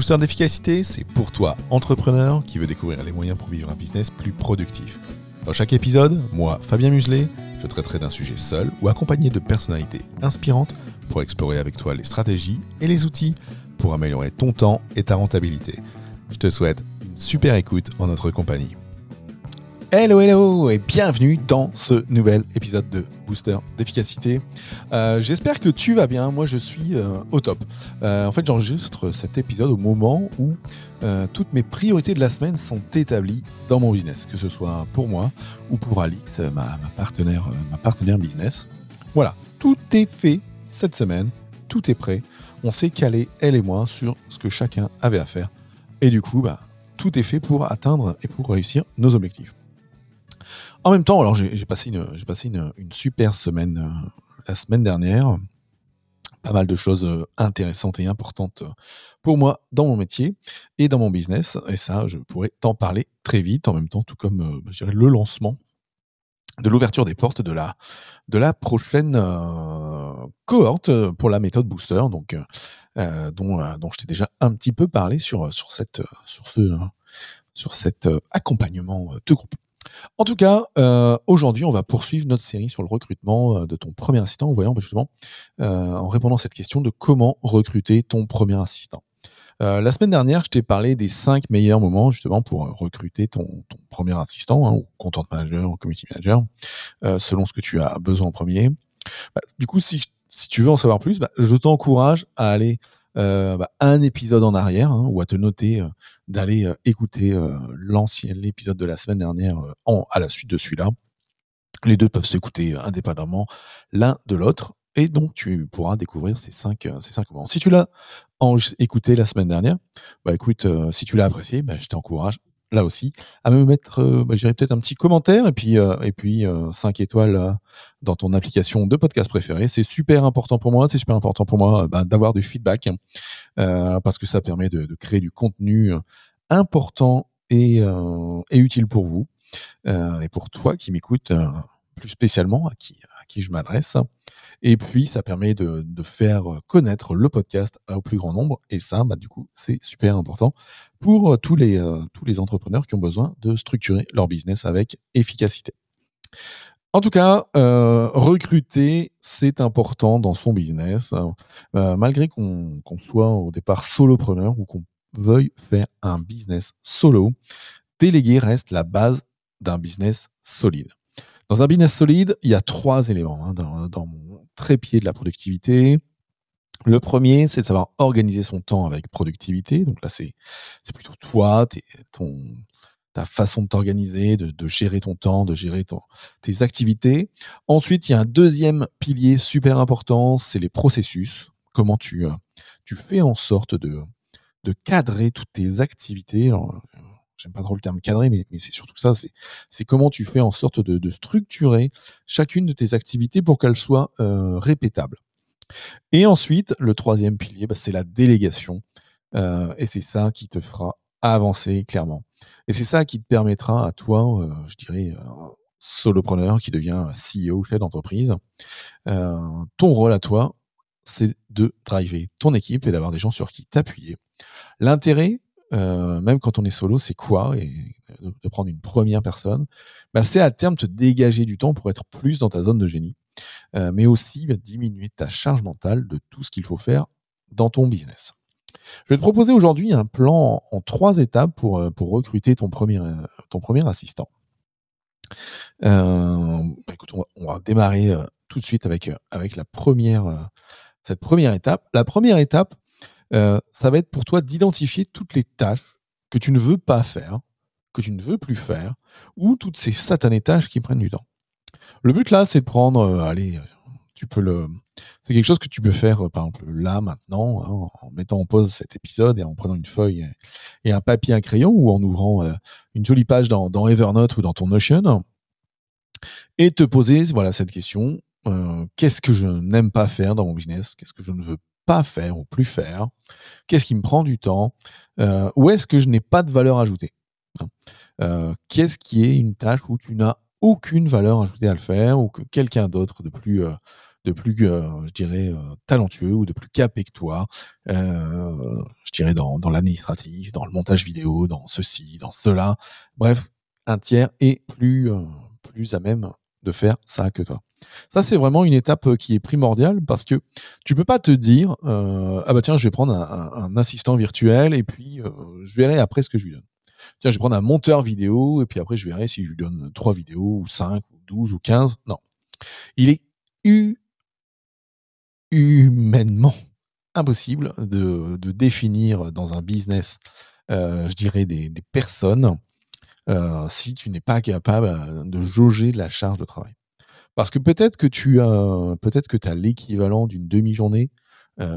Booster d'efficacité, c'est pour toi, entrepreneur, qui veut découvrir les moyens pour vivre un business plus productif. Dans chaque épisode, moi, Fabien Muselet, je traiterai d'un sujet seul ou accompagné de personnalités inspirantes pour explorer avec toi les stratégies et les outils pour améliorer ton temps et ta rentabilité. Je te souhaite une super écoute en notre compagnie. Hello, hello et bienvenue dans ce nouvel épisode de Booster d'efficacité. Euh, j'espère que tu vas bien. Moi, je suis euh, au top. Euh, en fait, j'enregistre cet épisode au moment où toutes mes priorités de la semaine sont établies dans mon business, que ce soit pour moi ou pour Alix, ma, partenaire, ma partenaire business. Voilà, tout est fait cette semaine. Tout est prêt. On s'est calé, elle et moi, sur ce que chacun avait à faire. Et du coup, bah, tout est fait pour atteindre et pour réussir nos objectifs. En même temps, alors j'ai passé, une, passé une, super semaine euh, la semaine dernière. Pas mal de choses euh, intéressantes et importantes pour moi dans mon métier et dans mon business. Et ça, je pourrais t'en parler très vite, en même temps, tout comme euh, je dirais, le lancement de l'ouverture des portes de la, prochaine cohorte pour la méthode Booster, donc, dont, je t'ai déjà un petit peu parlé sur cet accompagnement de groupe. En tout cas, euh, aujourd'hui, on va poursuivre notre série sur le recrutement euh, de ton premier assistant en voyant bah, justement, euh, en répondant à cette question de comment recruter ton premier assistant. la semaine dernière, je t'ai parlé des cinq meilleurs moments justement pour recruter ton, premier assistant, hein, ou content manager, ou community manager, selon ce que tu as besoin en premier. Bah, du coup, si, tu veux en savoir plus, bah, je t'encourage à aller euh, bah, un épisode en arrière, hein, ou à te noter euh, d'aller euh, écouter l'ancien épisode de la semaine dernière en, à la suite de celui-là. Les deux peuvent s'écouter indépendamment l'un de l'autre. Et donc, tu pourras découvrir ces cinq, ces cinq moments. Si tu l'as écouté la semaine dernière, bah écoute, si tu l'as apprécié, bah, je t'encourage là aussi, à me mettre, euh, bah, peut-être un petit commentaire et puis, euh, et puis 5 euh, étoiles dans ton application de podcast préférée. C'est super important pour moi, c'est super important pour moi bah, d'avoir du feedback parce que ça permet de, créer du contenu important et, et, utile pour vous et pour toi qui m'écoutes plus spécialement, à qui, à qui je m'adresse. Et puis, ça permet de, faire connaître le podcast au plus grand nombre. Et ça, bah, du coup, c'est super important pour tous les, euh, tous les entrepreneurs qui ont besoin de structurer leur business avec efficacité. En tout cas, euh, recruter, c'est important dans son business. Euh, malgré qu'on soit au départ solopreneur ou qu'on veuille faire un business solo, déléguer reste la base d'un business solide. Dans un business solide, il y a trois éléments hein, dans, dans, trépied de la productivité. Le premier, c'est de savoir organiser son temps avec productivité. Donc là, c'est plutôt toi, ton, ta façon de t'organiser, de, gérer ton temps, de gérer tes activités. Ensuite, il y a un deuxième pilier super important, c'est les processus. Comment tu, euh, tu fais en sorte de, de cadrer toutes tes activités j'aime pas trop le terme cadré, mais, c'est surtout ça, c'est comment tu fais en sorte de, structurer chacune de tes activités pour qu'elles soient euh, répétables. Et ensuite, le troisième pilier, bah, c'est la délégation. Euh, et c'est ça qui te fera avancer clairement. Et c'est ça qui te permettra à toi, euh, je dirais, solopreneur qui devient CEO, chef d'entreprise, ton rôle à toi, c'est de driver ton équipe et d'avoir des gens sur qui t'appuyer. L'intérêt, euh, même quand on est solo, c'est quoi Et de, prendre une première personne, bah, c'est à terme te dégager du temps pour être plus dans ta zone de génie, euh, mais aussi bah, diminuer ta charge mentale de tout ce qu'il faut faire dans ton business. Je vais te proposer aujourd'hui un plan en, trois étapes pour, euh, pour recruter ton premier, ton premier assistant. Bah, écoute, on va, démarrer tout de suite avec, avec la première, cette première étape. La première étape, euh, ça va être pour toi d'identifier toutes les tâches que tu ne veux pas faire, que tu ne veux plus faire, ou toutes ces satanées tâches qui prennent du temps. Le but là, c'est de prendre, euh, allez, tu peux le, c'est quelque chose que tu peux faire, euh, par exemple là maintenant, hein, en mettant en pause cet épisode et en prenant une feuille et, un papier, un crayon, ou en ouvrant une jolie page dans, Evernote ou dans ton Notion, et te poser, voilà, cette question qu'est-ce que je n'aime pas faire dans mon business? Qu'est-ce que je ne veux pas faire ou plus faire Qu'est-ce qui me prend du temps euh, Où est-ce que je n'ai pas de valeur ajoutée hein euh, Qu'est-ce qui est une tâche où tu n'as aucune valeur ajoutée à le faire ou que quelqu'un d'autre de plus, euh, de plus, je dirais, talentueux ou de plus capé que toi, je dirais dans, l'administratif, dans le montage vidéo, dans ceci, dans cela. Bref, un tiers est plus à même de faire ça que toi. Ça, c'est vraiment une étape qui est primordiale parce que tu peux pas te dire ah bah tiens, je vais prendre un, assistant virtuel et puis je verrai après ce que je lui donne. Tiens, je vais prendre un monteur vidéo et puis après je verrai si je lui donne trois vidéos ou 5 ou 12 ou 15. Non. Il est humainement impossible de, définir dans un business, je dirais, des, personnes si tu n'es pas capable de jauger la charge de travail. Parce que peut-être que tu as, peut-être que tu as l'équivalent d'une demi-journée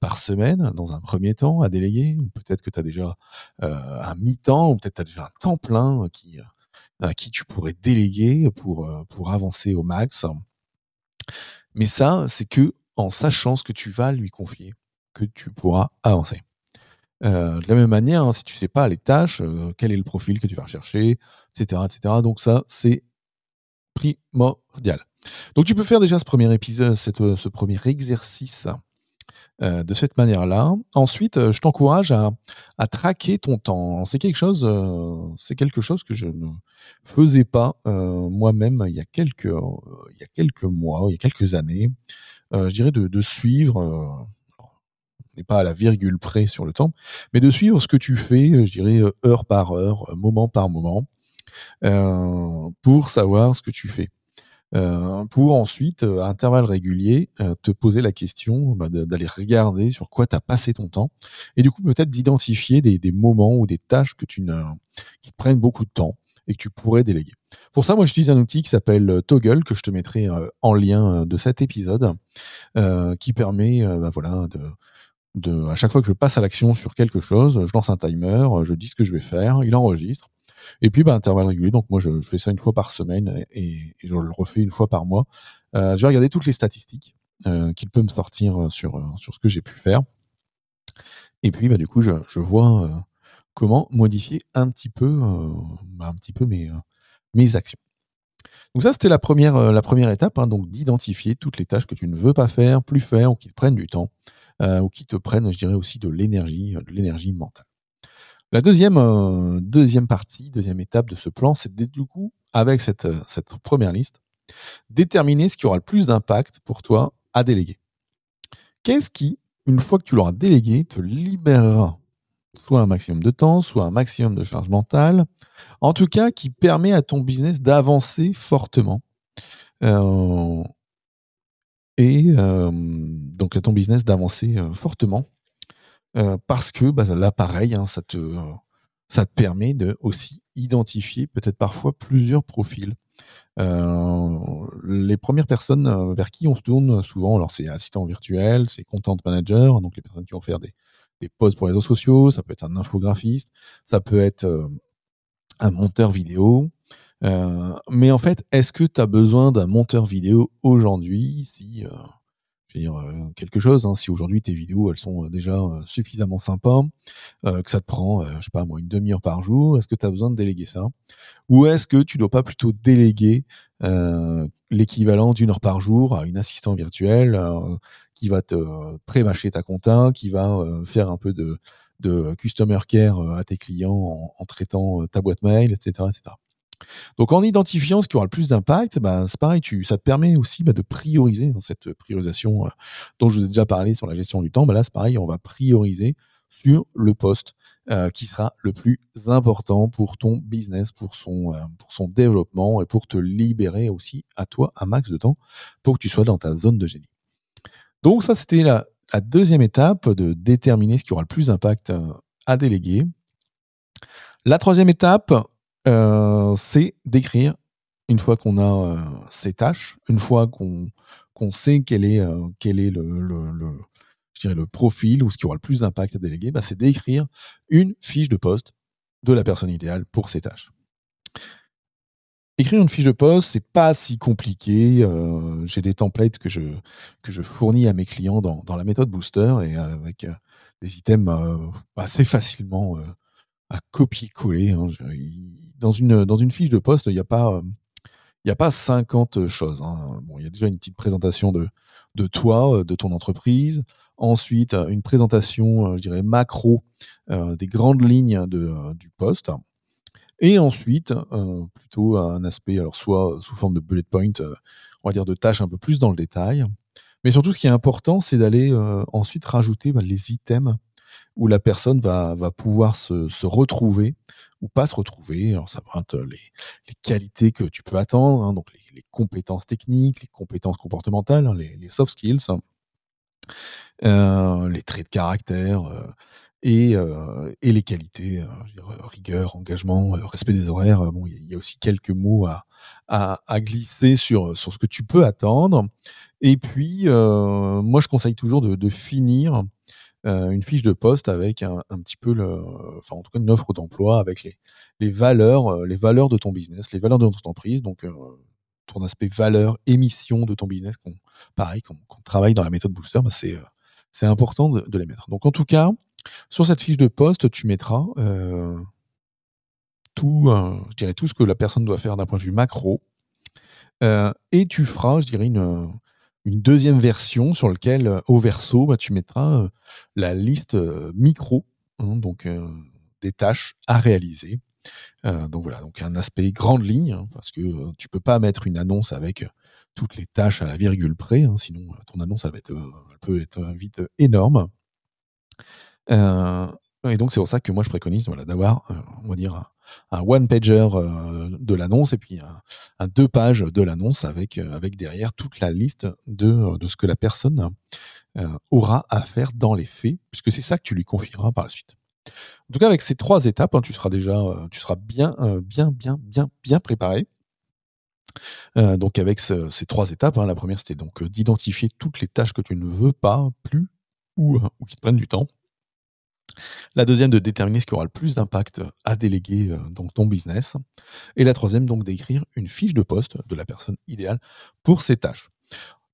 par semaine dans un premier temps à déléguer, ou peut-être que tu as déjà un mi-temps, ou peut-être tu as déjà un temps plein qui, à qui tu pourrais déléguer pour, pour avancer au max. Mais ça, c'est que en sachant ce que tu vas lui confier, que tu pourras avancer. de la même manière, hein, si tu ne sais pas les tâches, quel est le profil que tu vas rechercher, etc. etc. donc ça, c'est primordial. Donc tu peux faire déjà ce premier épisode, ce premier exercice euh, de cette manière-là. Ensuite, euh, je t'encourage à, traquer ton temps. C'est quelque chose, euh, quelque chose que je ne faisais pas moi-même il y a quelques, il y a quelques mois, il y a quelques années. je dirais de, suivre. n'est pas à la virgule près sur le temps, mais de suivre ce que tu fais, je dirais heure par heure, moment par moment, pour savoir ce que tu fais. Euh, pour ensuite, à intervalles réguliers, euh, te poser la question bah, d'aller regarder sur quoi tu as passé ton temps, et du coup peut-être d'identifier des, moments ou des tâches que tu ne, qui prennent beaucoup de temps et que tu pourrais déléguer. Pour ça, moi, j'utilise un outil qui s'appelle euh, Toggle, que je te mettrai en lien de cet épisode, qui permet bah, voilà, de, de, à chaque fois que je passe à l'action sur quelque chose, je lance un timer, je dis ce que je vais faire, il enregistre, et puis, bah, intervalle régulier. Donc, moi, je, fais ça une fois par semaine et, je le refais une fois par mois. Euh, je vais regarder toutes les statistiques euh, qu'il peut me sortir euh, sur, sur ce que j'ai pu faire. Et puis, bah, du coup, je, vois comment modifier un petit peu, bah, un petit peu mes, mes actions. Donc ça, c'était la première, la première étape, hein, donc d'identifier toutes les tâches que tu ne veux pas faire, plus faire, ou qui te prennent du temps, ou qui te prennent, je dirais aussi, de l'énergie, de l'énergie mentale. La deuxième, euh, deuxième partie, deuxième étape de ce plan, c'est du coup, avec cette, euh, cette première liste, déterminer ce qui aura le plus d'impact pour toi à déléguer. Qu'est-ce qui, une fois que tu l'auras délégué, te libérera soit un maximum de temps, soit un maximum de charge mentale, en tout cas qui permet à ton business d'avancer fortement. Euh, et donc à ton business d'avancer fortement euh, parce que bah, là, pareil, hein, ça, te, permet de aussi identifier peut-être parfois plusieurs profils. Euh, les premières personnes euh, vers qui on se tourne souvent, alors c'est assistant virtuel, c'est content manager, donc les personnes qui vont faire des, des posts pour les réseaux sociaux, ça peut être un infographiste, ça peut être un monteur vidéo. mais en fait, est-ce que tu as besoin d'un monteur vidéo aujourd'hui si je veux dire, euh, quelque chose. Hein. Si aujourd'hui tes vidéos elles sont euh, déjà euh, suffisamment sympas, que ça te prend, je sais pas moi, une demi-heure par jour, est-ce que tu as besoin de déléguer ça? Ou est-ce que tu dois pas plutôt déléguer l'équivalent d'une heure par jour à une assistant virtuelle qui va te pré-mâcher ta compta, qui va faire un peu de, de customer care à tes clients en, en traitant ta boîte mail, etc., etc. Donc en identifiant ce qui aura le plus d'impact, bah, c'est pareil, ça te permet aussi bah, de prioriser dans cette priorisation euh, dont je vous ai déjà parlé sur la gestion du temps. Bah, là, c'est pareil, on va prioriser sur le poste euh, qui sera le plus important pour ton business, pour son, euh, pour son développement et pour te libérer aussi à toi un max de temps pour que tu sois dans ta zone de génie. Donc ça, c'était la, la deuxième étape de déterminer ce qui aura le plus d'impact à déléguer. La troisième étape, euh, c'est d'écrire, une fois qu'on a euh, ces tâches, une fois qu'on sait quel est, euh, quel est le, je dirais le profil ou ce qui aura le plus d'impact à déléguer, bah, c'est d'écrire une fiche de poste de la personne idéale pour ces tâches. Écrire une fiche de poste, c'est pas si compliqué. J'ai des templates que je, que je fournis à mes clients dans, dans la méthode Booster et avec des items assez facilement à copier-coller. Hein, dans, une, dans une fiche de poste, il n'y a pas. a pas 50 choses. Hein. Bon, il y a déjà une petite présentation de, de toi, de ton entreprise. Ensuite, une présentation, je dirais, macro des grandes lignes de, du poste. Et ensuite, plutôt un aspect, alors soit sous forme de bullet point, on va dire de tâches un peu plus dans le détail. Mais surtout, ce qui est important, c'est d'aller ensuite rajouter bah, les items où la personne va, pouvoir se, retrouver ou pas se retrouver. Alors, ça va être les, les qualités que tu peux attendre, hein, donc les, compétences techniques, les compétences comportementales, hein, les, soft skills, hein. euh, les traits de caractère. Euh, et, euh, les qualités, rigueur, engagement, respect des horaires. Bon, il y, a aussi quelques mots à, glisser sur, ce que tu peux attendre. Et puis, moi, je conseille toujours de finir euh, une fiche de poste avec un, petit peu, le, enfin en tout cas une offre d'emploi avec les, les valeurs, euh, les valeurs de ton business, les valeurs de ton entreprise, donc euh, ton aspect valeur, émission de ton business, pareil, qu'on travaille dans la méthode Booster, bah, c'est c'est important de, les mettre. Donc en tout cas, sur cette fiche de poste, tu mettras tout, je dirais tout ce que la personne doit faire d'un point de vue macro, et tu feras, je dirais, une, une deuxième version sur laquelle, euh, au verso, bah, tu mettras euh, la liste euh, micro, hein, donc des tâches à réaliser. donc voilà, donc un aspect grande ligne, hein, parce que tu peux pas mettre une annonce avec toutes les tâches à la virgule près, hein, sinon ton annonce elle, peut être vite énorme. Et donc c'est pour ça que moi je préconise d'avoir, on va dire, un one-pager euh, de l'annonce et puis un, deux pages de l'annonce avec, euh, avec derrière toute la liste de, de ce que la personne euh, aura à faire dans les faits, puisque c'est ça que tu lui confieras par la suite. En tout cas, avec ces trois étapes, hein, tu seras déjà tu seras bien, bien, bien, bien, bien préparé. donc avec ces trois étapes, hein, la première c'était donc d'identifier toutes les tâches que tu ne veux pas plus ou qui te prennent du temps. La deuxième, de déterminer ce qui aura le plus d'impact à déléguer euh, dans ton business. Et la troisième, donc d'écrire une fiche de poste de la personne idéale pour ces tâches.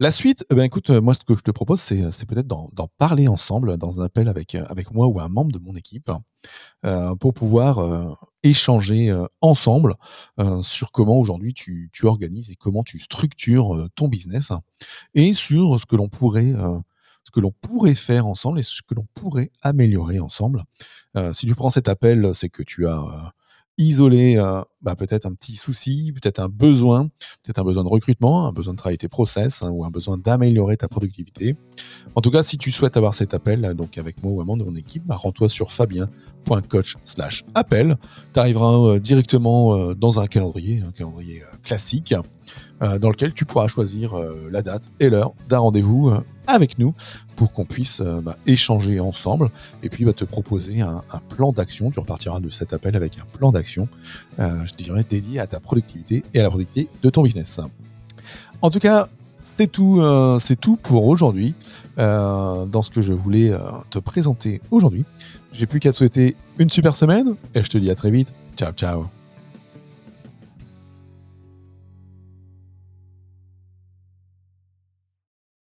La suite, eh ben écoute, euh, moi ce que je te propose, c'est, peut-être d'en, parler ensemble dans un appel avec, euh, avec moi ou un membre de mon équipe pour pouvoir échanger ensemble sur comment aujourd'hui tu, tu, organises et comment tu structures ton business et sur ce que l'on pourrait que l'on pourrait faire ensemble et ce que l'on pourrait améliorer ensemble. Euh, si tu prends cet appel, c'est que tu as euh, isolé euh, bah, peut-être un petit souci, peut-être un besoin, peut-être un besoin de recrutement, un besoin de travailler tes process hein, ou un besoin d'améliorer ta productivité. En tout cas, si tu souhaites avoir cet appel, donc avec moi ou membre de mon équipe, bah, rends-toi sur fabien.coach slash appel. Tu arriveras directement dans un calendrier, un calendrier classique dans lequel tu pourras choisir euh, la date et l'heure d'un rendez-vous euh, avec nous pour qu'on puisse bah, échanger ensemble et puis bah, te proposer un, plan d'action. Tu repartiras de cet appel avec un plan d'action, je dirais, dédié à ta productivité et à la productivité de ton business. En tout cas, c'est tout, c'est tout pour aujourd'hui dans ce que je voulais te présenter aujourd'hui. J'ai plus qu'à te souhaiter une super semaine et je te dis à très vite. Ciao, ciao.